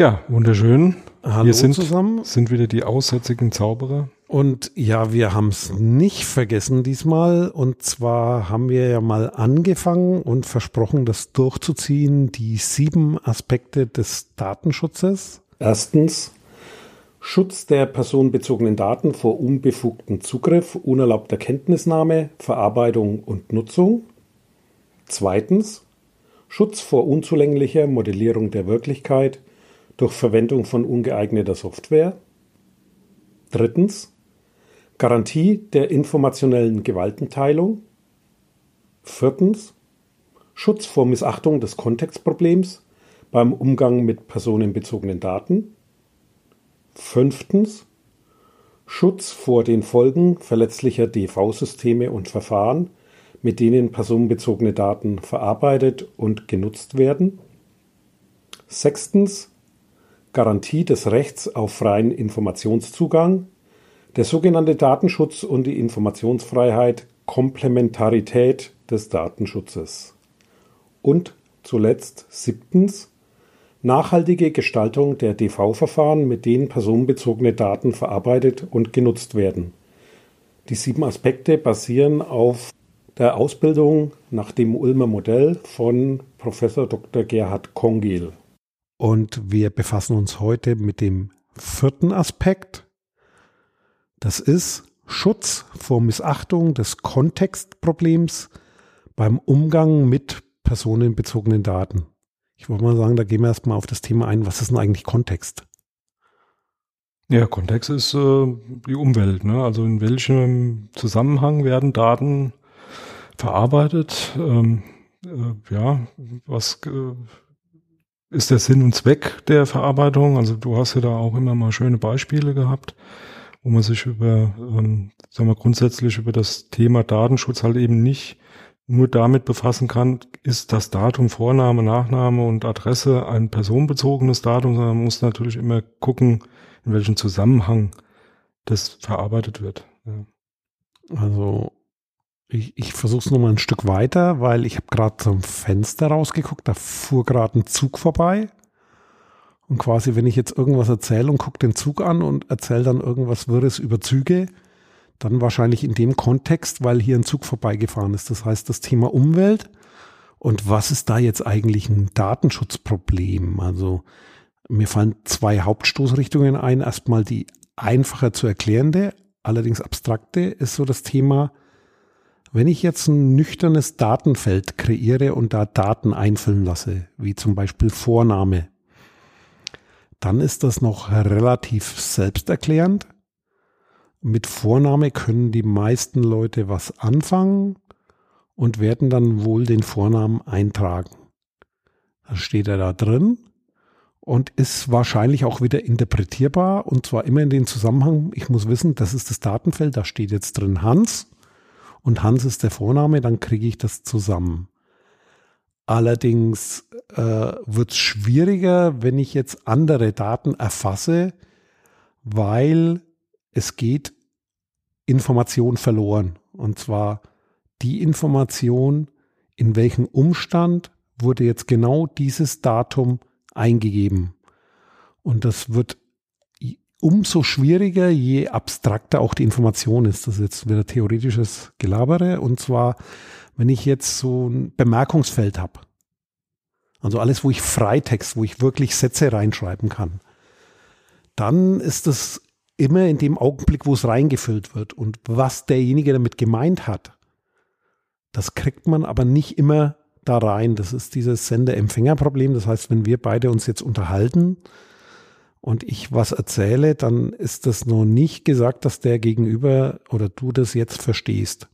Ja, wunderschön. Hallo wir sind, zusammen. sind wieder die aussätzigen Zauberer. Und ja, wir haben es nicht vergessen diesmal. Und zwar haben wir ja mal angefangen und versprochen, das durchzuziehen, die sieben Aspekte des Datenschutzes. Erstens, Schutz der personenbezogenen Daten vor unbefugtem Zugriff, unerlaubter Kenntnisnahme, Verarbeitung und Nutzung. Zweitens, Schutz vor unzulänglicher Modellierung der Wirklichkeit durch Verwendung von ungeeigneter Software. Drittens, Garantie der informationellen Gewaltenteilung. Viertens, Schutz vor Missachtung des Kontextproblems beim Umgang mit personenbezogenen Daten. Fünftens, Schutz vor den Folgen verletzlicher DV-Systeme und Verfahren, mit denen personenbezogene Daten verarbeitet und genutzt werden. Sechstens, Garantie des Rechts auf freien Informationszugang, der sogenannte Datenschutz und die Informationsfreiheit, Komplementarität des Datenschutzes. Und zuletzt siebtens, nachhaltige Gestaltung der DV-Verfahren, mit denen personenbezogene Daten verarbeitet und genutzt werden. Die sieben Aspekte basieren auf der Ausbildung nach dem Ulmer Modell von Professor Dr. Gerhard Kongel. Und wir befassen uns heute mit dem vierten Aspekt. Das ist Schutz vor Missachtung des Kontextproblems beim Umgang mit personenbezogenen Daten. Ich wollte mal sagen, da gehen wir erstmal auf das Thema ein, was ist denn eigentlich Kontext? Ja, Kontext ist äh, die Umwelt. Ne? Also in welchem Zusammenhang werden Daten verarbeitet? Ähm, äh, ja, was äh, ist der Sinn und Zweck der Verarbeitung? Also du hast ja da auch immer mal schöne Beispiele gehabt, wo man sich über, ähm, sagen wir grundsätzlich über das Thema Datenschutz halt eben nicht nur damit befassen kann, ist das Datum, Vorname, Nachname und Adresse ein personenbezogenes Datum, sondern man muss natürlich immer gucken, in welchem Zusammenhang das verarbeitet wird. Ja. Also ich, ich versuche es nochmal ein Stück weiter, weil ich habe gerade zum Fenster rausgeguckt, da fuhr gerade ein Zug vorbei. Und quasi, wenn ich jetzt irgendwas erzähle und gucke den Zug an und erzähle dann irgendwas Wirres über Züge, dann wahrscheinlich in dem Kontext, weil hier ein Zug vorbeigefahren ist. Das heißt, das Thema Umwelt und was ist da jetzt eigentlich ein Datenschutzproblem? Also mir fallen zwei Hauptstoßrichtungen ein. Erstmal die einfacher zu erklärende, allerdings abstrakte, ist so das Thema, wenn ich jetzt ein nüchternes Datenfeld kreiere und da Daten einfüllen lasse, wie zum Beispiel Vorname, dann ist das noch relativ selbsterklärend. Mit Vorname können die meisten Leute was anfangen und werden dann wohl den Vornamen eintragen. Dann steht er da drin und ist wahrscheinlich auch wieder interpretierbar und zwar immer in den Zusammenhang, ich muss wissen, das ist das Datenfeld, da steht jetzt drin Hans und Hans ist der Vorname, dann kriege ich das zusammen. Allerdings äh, wird es schwieriger, wenn ich jetzt andere Daten erfasse, weil es geht Information verloren. Und zwar die Information, in welchem Umstand wurde jetzt genau dieses Datum eingegeben. Und das wird umso schwieriger, je abstrakter auch die Information ist. Das ist jetzt wieder theoretisches Gelabere. Und zwar, wenn ich jetzt so ein Bemerkungsfeld habe. Also alles, wo ich Freitext, wo ich wirklich Sätze reinschreiben kann. Dann ist es immer in dem Augenblick, wo es reingefüllt wird. Und was derjenige damit gemeint hat, das kriegt man aber nicht immer da rein. Das ist dieses Sender-Empfänger-Problem. Das heißt, wenn wir beide uns jetzt unterhalten, und ich was erzähle, dann ist das noch nicht gesagt, dass der Gegenüber oder du das jetzt verstehst,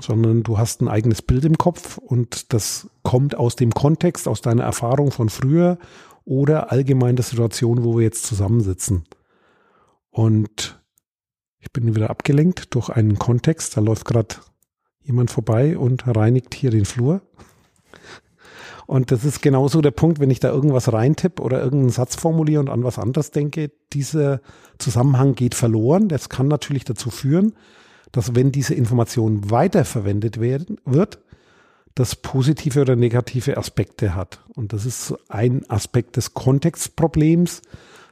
sondern du hast ein eigenes Bild im Kopf und das kommt aus dem Kontext, aus deiner Erfahrung von früher oder allgemein der Situation, wo wir jetzt zusammensitzen. Und ich bin wieder abgelenkt durch einen Kontext, da läuft gerade jemand vorbei und reinigt hier den Flur. Und das ist genauso der Punkt, wenn ich da irgendwas reintippe oder irgendeinen Satz formuliere und an was anderes denke, dieser Zusammenhang geht verloren. Das kann natürlich dazu führen, dass wenn diese Information weiterverwendet werden, wird, das positive oder negative Aspekte hat. Und das ist ein Aspekt des Kontextproblems.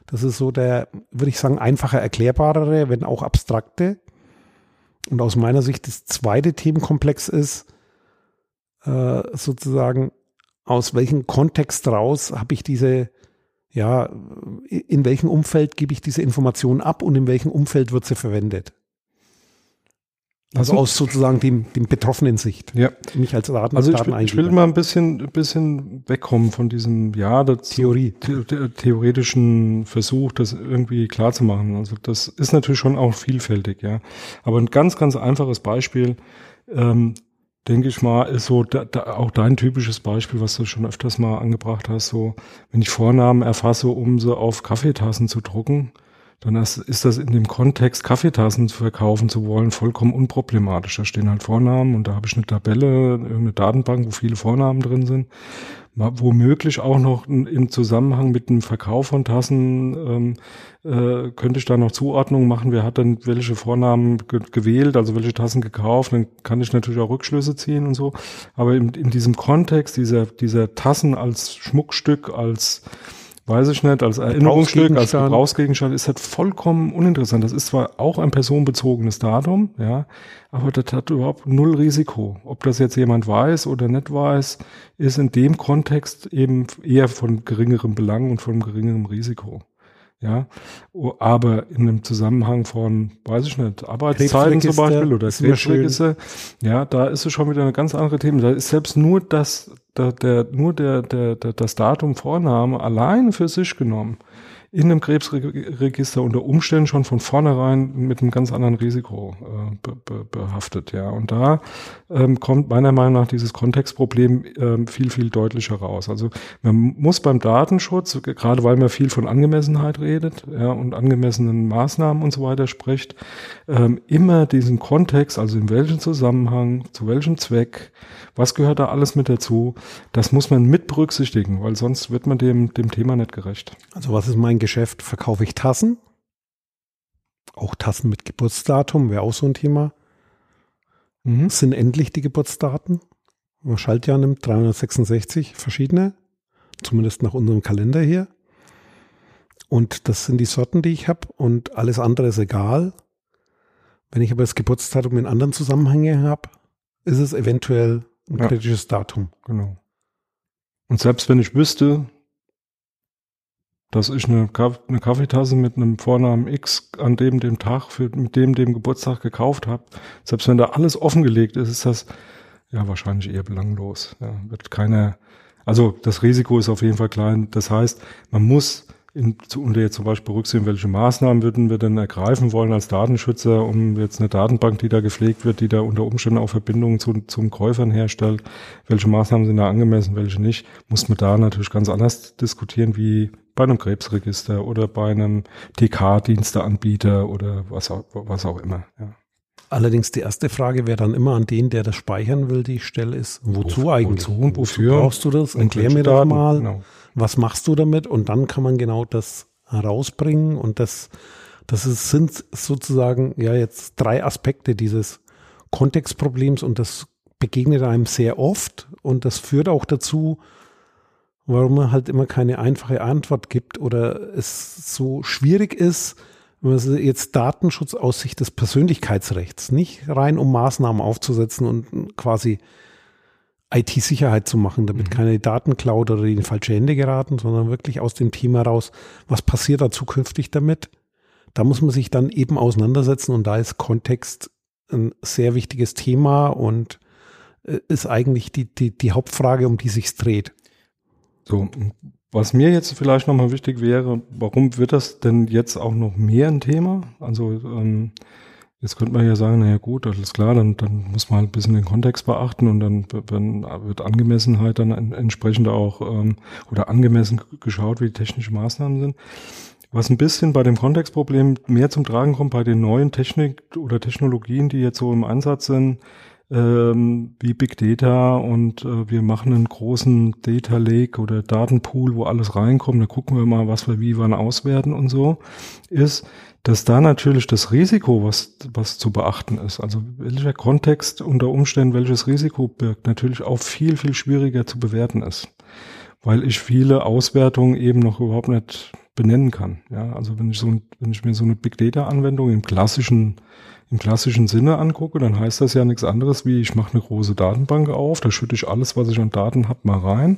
Das ist so der, würde ich sagen, einfacher erklärbarere, wenn auch abstrakte. Und aus meiner Sicht das zweite Themenkomplex ist, äh, sozusagen, aus welchem Kontext raus habe ich diese, ja, in welchem Umfeld gebe ich diese Information ab und in welchem Umfeld wird sie verwendet? Also aus sozusagen dem, dem betroffenen Sicht. Ja. Nicht als Daten, also ich, will, ich will mal ein bisschen, bisschen wegkommen von diesem, ja, Theorie. The theoretischen Versuch, das irgendwie klar zu machen. Also das ist natürlich schon auch vielfältig, ja. Aber ein ganz, ganz einfaches Beispiel, ähm, denke ich mal, ist so da, da auch dein typisches Beispiel, was du schon öfters mal angebracht hast, so, wenn ich Vornamen erfasse, um sie auf Kaffeetassen zu drucken, dann ist das in dem Kontext, Kaffeetassen verkaufen zu wollen, vollkommen unproblematisch. Da stehen halt Vornamen und da habe ich eine Tabelle, irgendeine Datenbank, wo viele Vornamen drin sind. Womöglich auch noch im Zusammenhang mit dem Verkauf von Tassen ähm, äh, könnte ich da noch Zuordnungen machen. Wer hat denn welche Vornamen ge gewählt, also welche Tassen gekauft? Dann kann ich natürlich auch Rückschlüsse ziehen und so. Aber in, in diesem Kontext dieser, dieser Tassen als Schmuckstück, als weiß ich nicht, als Erinnerungsstück, als Gebrauchsgegenstand ist halt vollkommen uninteressant. Das ist zwar auch ein personenbezogenes Datum, ja, aber das hat überhaupt null Risiko. Ob das jetzt jemand weiß oder nicht weiß, ist in dem Kontext eben eher von geringerem Belang und von geringerem Risiko. Ja, aber in einem Zusammenhang von, weiß ich nicht, Arbeitszeiten zum Beispiel oder Krebsregister, ja, da ist es schon wieder eine ganz andere Thema. Da ist selbst nur das, der, der nur der, der, der, das Datum Vorname allein für sich genommen in einem Krebsregister unter Umständen schon von vornherein mit einem ganz anderen Risiko äh, be, be, behaftet. Ja, und da ähm, kommt meiner Meinung nach dieses Kontextproblem ähm, viel viel deutlicher raus. Also man muss beim Datenschutz, gerade weil man viel von Angemessenheit redet, ja, und angemessenen Maßnahmen und so weiter spricht, ähm, immer diesen Kontext, also in welchem Zusammenhang, zu welchem Zweck, was gehört da alles mit dazu, das muss man mit berücksichtigen, weil sonst wird man dem dem Thema nicht gerecht. Also was ist mein Geschäft verkaufe ich Tassen. Auch Tassen mit Geburtsdatum wäre auch so ein Thema. Mhm. Sind endlich die Geburtsdaten? Man Schaltjahr nimmt 366 verschiedene, zumindest nach unserem Kalender hier. Und das sind die Sorten, die ich habe und alles andere ist egal. Wenn ich aber das Geburtsdatum in anderen Zusammenhängen habe, ist es eventuell ein ja. kritisches Datum. Genau. Und selbst wenn ich wüsste, dass ich eine, eine Kaffeetasse mit einem Vornamen X an dem dem Tag für mit dem dem Geburtstag gekauft habe, selbst wenn da alles offengelegt ist, ist das ja wahrscheinlich eher belanglos. Ja, wird keiner, also das Risiko ist auf jeden Fall klein. Das heißt, man muss in, unter jetzt zum Beispiel berücksichtigen, welche Maßnahmen würden wir denn ergreifen wollen als Datenschützer, um jetzt eine Datenbank, die da gepflegt wird, die da unter Umständen auch Verbindungen zu, zum Käufern herstellt, welche Maßnahmen sind da angemessen, welche nicht, muss man da natürlich ganz anders diskutieren, wie bei einem Krebsregister oder bei einem TK-Diensteanbieter oder was auch, was auch immer. Ja. Allerdings die erste Frage wäre dann immer an den, der das speichern will, die Stelle ist, wozu Wo, eigentlich? Wozu und wofür? Brauchst du das? Erklär mir das mal. Genau. Was machst du damit? Und dann kann man genau das herausbringen. Und das, das ist, sind sozusagen ja jetzt drei Aspekte dieses Kontextproblems und das begegnet einem sehr oft und das führt auch dazu, warum man halt immer keine einfache Antwort gibt oder es so schwierig ist, wenn man jetzt Datenschutz aus Sicht des Persönlichkeitsrechts, nicht rein um Maßnahmen aufzusetzen und quasi IT-Sicherheit zu machen, damit mhm. keine Daten klaut oder in falsche Hände geraten, sondern wirklich aus dem Thema raus, was passiert da zukünftig damit? Da muss man sich dann eben auseinandersetzen und da ist Kontext ein sehr wichtiges Thema und äh, ist eigentlich die, die, die Hauptfrage, um die sich dreht. So, was mir jetzt vielleicht nochmal wichtig wäre, warum wird das denn jetzt auch noch mehr ein Thema? Also ähm, jetzt könnte man ja sagen, naja gut, alles klar, dann, dann muss man halt ein bisschen den Kontext beachten und dann, dann wird Angemessenheit dann entsprechend auch ähm, oder angemessen geschaut, wie die technischen Maßnahmen sind. Was ein bisschen bei dem Kontextproblem mehr zum Tragen kommt bei den neuen Technik oder Technologien, die jetzt so im Einsatz sind, ähm, wie Big Data und äh, wir machen einen großen Data Lake oder Datenpool, wo alles reinkommt, da gucken wir mal, was wir wie wann auswerten und so, ist, dass da natürlich das Risiko, was, was zu beachten ist, also welcher Kontext unter Umständen welches Risiko birgt, natürlich auch viel, viel schwieriger zu bewerten ist. Weil ich viele Auswertungen eben noch überhaupt nicht benennen kann. Ja, also wenn ich so, wenn ich mir so eine Big Data Anwendung im klassischen, im klassischen Sinne angucke, dann heißt das ja nichts anderes wie ich mache eine große Datenbank auf, da schütte ich alles, was ich an Daten habe, mal rein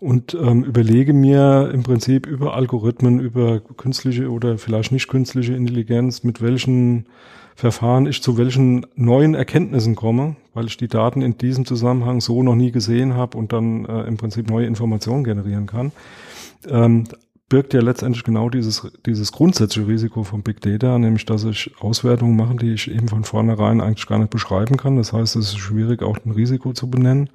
und ähm, überlege mir im Prinzip über Algorithmen, über künstliche oder vielleicht nicht künstliche Intelligenz, mit welchen Verfahren ich zu welchen neuen Erkenntnissen komme, weil ich die Daten in diesem Zusammenhang so noch nie gesehen habe und dann äh, im Prinzip neue Informationen generieren kann. Ähm, birgt ja letztendlich genau dieses, dieses grundsätzliche Risiko von Big Data, nämlich dass ich Auswertungen mache, die ich eben von vornherein eigentlich gar nicht beschreiben kann. Das heißt, es ist schwierig, auch ein Risiko zu benennen.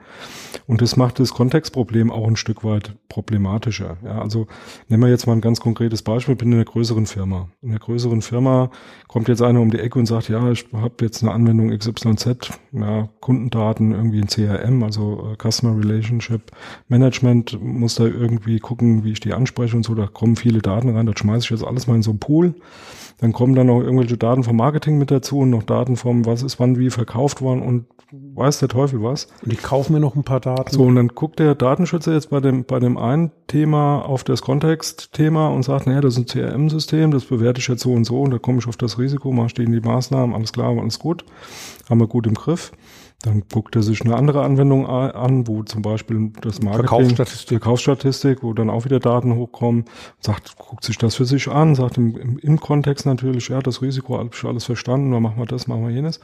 Und das macht das Kontextproblem auch ein Stück weit problematischer. Ja, also nehmen wir jetzt mal ein ganz konkretes Beispiel. Ich bin in einer größeren Firma. In einer größeren Firma kommt jetzt einer um die Ecke und sagt, ja, ich habe jetzt eine Anwendung XYZ, ja, Kundendaten, irgendwie ein CRM, also äh, Customer Relationship Management, muss da irgendwie gucken, wie ich die anspreche und so da kommen viele Daten rein, das schmeiße ich jetzt alles mal in so einen Pool. Dann kommen dann noch irgendwelche Daten vom Marketing mit dazu und noch Daten vom, was ist wann wie verkauft worden und weiß der Teufel was. Und ich kaufe mir noch ein paar Daten. So, und dann guckt der Datenschützer jetzt bei dem, bei dem einen Thema auf das Kontextthema und sagt, naja, das ist ein CRM-System, das bewerte ich jetzt so und so und da komme ich auf das Risiko, mache stehen die Maßnahmen, alles klar, alles gut, haben wir gut im Griff. Dann guckt er sich eine andere Anwendung an, wo zum Beispiel das Marketing, Verkaufsstatistik. Verkaufsstatistik, wo dann auch wieder Daten hochkommen, sagt, guckt sich das für sich an, sagt im, im, im Kontext natürlich, ja, das Risiko habe ich alles verstanden, dann machen wir das, machen wir jenes.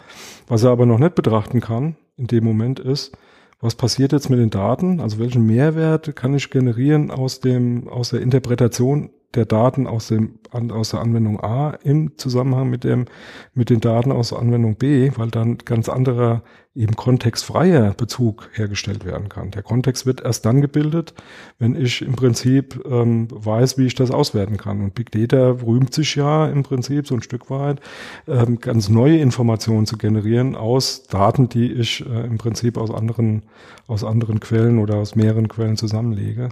Was er aber noch nicht betrachten kann in dem Moment ist, was passiert jetzt mit den Daten? Also welchen Mehrwert kann ich generieren aus dem, aus der Interpretation der Daten aus dem, aus der Anwendung A im Zusammenhang mit dem, mit den Daten aus der Anwendung B, weil dann ganz anderer eben kontextfreier Bezug hergestellt werden kann. Der Kontext wird erst dann gebildet, wenn ich im Prinzip ähm, weiß, wie ich das auswerten kann. Und Big Data rühmt sich ja im Prinzip so ein Stück weit, ähm, ganz neue Informationen zu generieren aus Daten, die ich äh, im Prinzip aus anderen, aus anderen Quellen oder aus mehreren Quellen zusammenlege.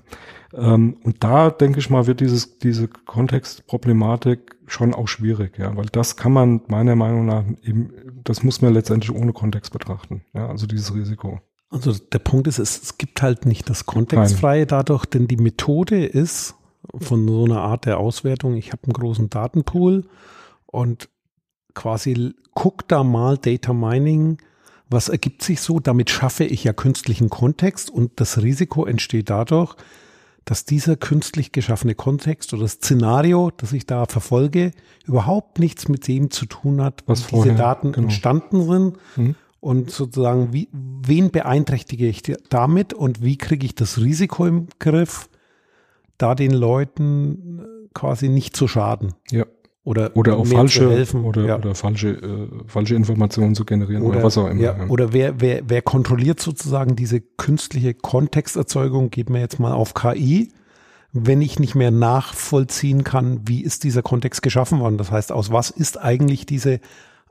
Ähm, und da denke ich mal, wird dieses, diese Kontextproblematik schon auch schwierig, ja, weil das kann man meiner Meinung nach eben, das muss man letztendlich ohne Kontext betrachten, ja, also dieses Risiko. Also der Punkt ist, es, es gibt halt nicht das Kontextfreie dadurch, denn die Methode ist von so einer Art der Auswertung, ich habe einen großen Datenpool und quasi guck da mal Data Mining, was ergibt sich so, damit schaffe ich ja künstlichen Kontext und das Risiko entsteht dadurch, dass dieser künstlich geschaffene Kontext oder das Szenario, das ich da verfolge, überhaupt nichts mit dem zu tun hat, was wie vorher, diese Daten genau. entstanden sind. Mhm. Und sozusagen, wie, wen beeinträchtige ich damit und wie kriege ich das Risiko im Griff, da den Leuten quasi nicht zu schaden? Ja. Oder, Oder auch falsche helfen. oder, ja. oder falsche, äh, falsche Informationen zu generieren oder, was auch immer. Ja, ja. Oder wer, wer, wer kontrolliert sozusagen diese künstliche Kontexterzeugung, geht mir jetzt mal auf KI, wenn ich nicht mehr nachvollziehen kann, wie ist dieser Kontext geschaffen worden. Das heißt, aus was ist eigentlich diese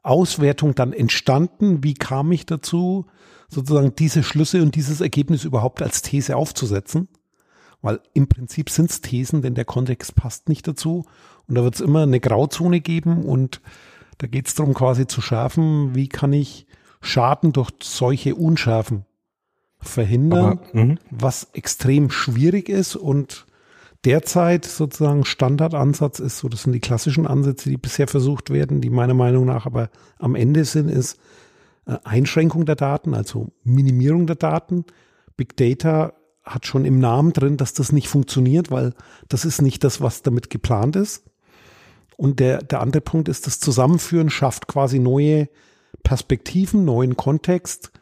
Auswertung dann entstanden? Wie kam ich dazu, sozusagen diese Schlüsse und dieses Ergebnis überhaupt als These aufzusetzen? Weil im Prinzip sind es Thesen, denn der Kontext passt nicht dazu. Und da wird es immer eine Grauzone geben und da geht es darum, quasi zu schärfen, wie kann ich Schaden durch solche Unschärfen verhindern, Aber, mhm. was extrem schwierig ist und derzeit sozusagen Standardansatz ist, so das sind die klassischen Ansätze, die bisher versucht werden, die meiner Meinung nach aber am Ende sind, ist äh, Einschränkung der Daten, also Minimierung der Daten. Big Data hat schon im Namen drin, dass das nicht funktioniert, weil das ist nicht das, was damit geplant ist. Und der, der andere Punkt ist, das Zusammenführen schafft quasi neue Perspektiven, neuen Kontext,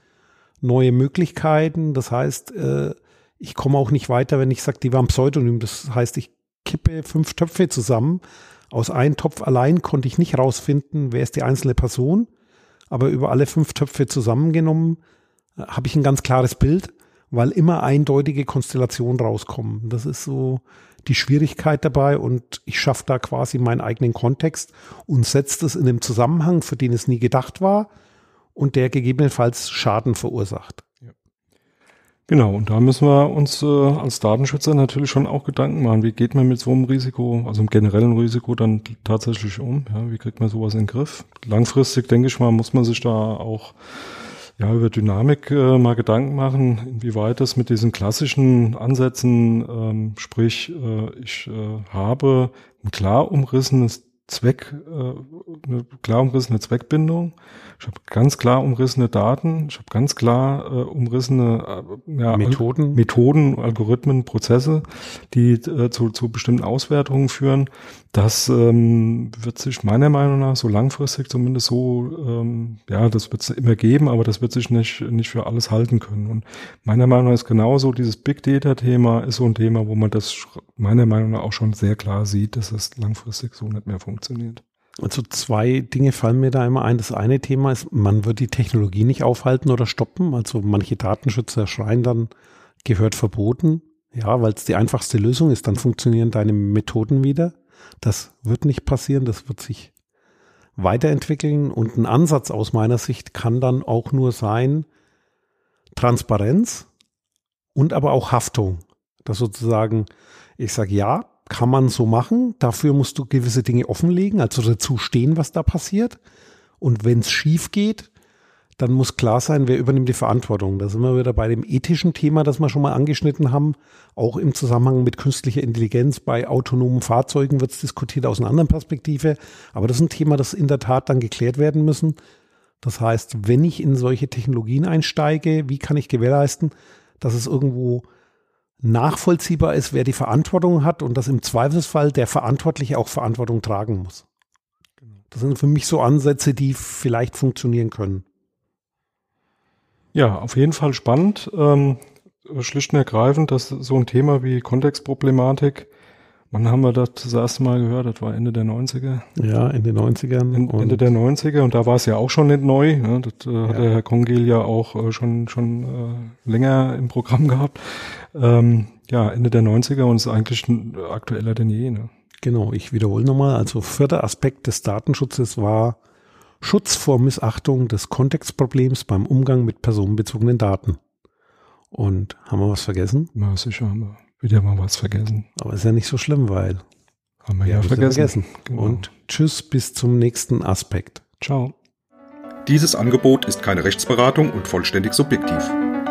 neue Möglichkeiten. Das heißt, äh, ich komme auch nicht weiter, wenn ich sage, die waren Pseudonym. Das heißt, ich kippe fünf Töpfe zusammen. Aus einem Topf allein konnte ich nicht rausfinden, wer ist die einzelne Person. Aber über alle fünf Töpfe zusammengenommen äh, habe ich ein ganz klares Bild, weil immer eindeutige Konstellationen rauskommen. Das ist so die Schwierigkeit dabei und ich schaffe da quasi meinen eigenen Kontext und setze das in einem Zusammenhang, für den es nie gedacht war und der gegebenenfalls Schaden verursacht. Genau, und da müssen wir uns äh, als Datenschützer natürlich schon auch Gedanken machen, wie geht man mit so einem Risiko, also einem generellen Risiko dann tatsächlich um? Ja, wie kriegt man sowas in den Griff? Langfristig, denke ich mal, muss man sich da auch ja, über Dynamik äh, mal Gedanken machen, inwieweit das mit diesen klassischen Ansätzen, ähm, sprich, äh, ich äh, habe ein klar umrissenes Zweck, äh, eine klar umrissene Zweckbindung. Ich habe ganz klar umrissene Daten. Ich habe ganz klar äh, umrissene äh, ja, Methoden. Methoden, Algorithmen, Prozesse, die äh, zu, zu bestimmten Auswertungen führen. Das ähm, wird sich meiner Meinung nach so langfristig zumindest so, ähm, ja, das wird es immer geben, aber das wird sich nicht, nicht für alles halten können. Und meiner Meinung nach ist genauso dieses Big Data-Thema ist so ein Thema, wo man das meiner Meinung nach auch schon sehr klar sieht, dass es langfristig so nicht mehr funktioniert. Also zwei Dinge fallen mir da immer ein. Das eine Thema ist, man wird die Technologie nicht aufhalten oder stoppen. Also manche Datenschützer schreien dann, gehört verboten. Ja, weil es die einfachste Lösung ist, dann funktionieren deine Methoden wieder. Das wird nicht passieren, das wird sich weiterentwickeln und ein Ansatz aus meiner Sicht kann dann auch nur sein, Transparenz und aber auch Haftung. Das sozusagen, ich sage ja, kann man so machen, dafür musst du gewisse Dinge offenlegen, also dazu stehen, was da passiert. Und wenn es schief geht, dann muss klar sein, wer übernimmt die Verantwortung. Da sind wir wieder bei dem ethischen Thema, das wir schon mal angeschnitten haben. Auch im Zusammenhang mit künstlicher Intelligenz bei autonomen Fahrzeugen wird es diskutiert aus einer anderen Perspektive. Aber das ist ein Thema, das in der Tat dann geklärt werden müssen. Das heißt, wenn ich in solche Technologien einsteige, wie kann ich gewährleisten, dass es irgendwo nachvollziehbar ist, wer die Verantwortung hat und dass im Zweifelsfall der Verantwortliche auch Verantwortung tragen muss. Das sind für mich so Ansätze, die vielleicht funktionieren können. Ja, auf jeden Fall spannend. Ähm, schlicht und ergreifend, dass so ein Thema wie Kontextproblematik, wann haben wir das das erste Mal gehört? Das war Ende der 90er. Ja, Ende 90ern. In, Ende der 90er und da war es ja auch schon nicht neu. Ne? Das äh, hat der Herr Kongel ja auch äh, schon, schon äh, länger im Programm gehabt. Ähm, ja, Ende der 90er und ist eigentlich aktueller denn je. Ne? Genau, ich wiederhole nochmal. Also vierter Aspekt des Datenschutzes war Schutz vor Missachtung des Kontextproblems beim Umgang mit personenbezogenen Daten. Und haben wir was vergessen? Ja, sicher haben wir wieder mal was vergessen. Aber ist ja nicht so schlimm, weil haben wir ja vergessen. vergessen. Genau. Und tschüss bis zum nächsten Aspekt. Ciao. Dieses Angebot ist keine Rechtsberatung und vollständig subjektiv.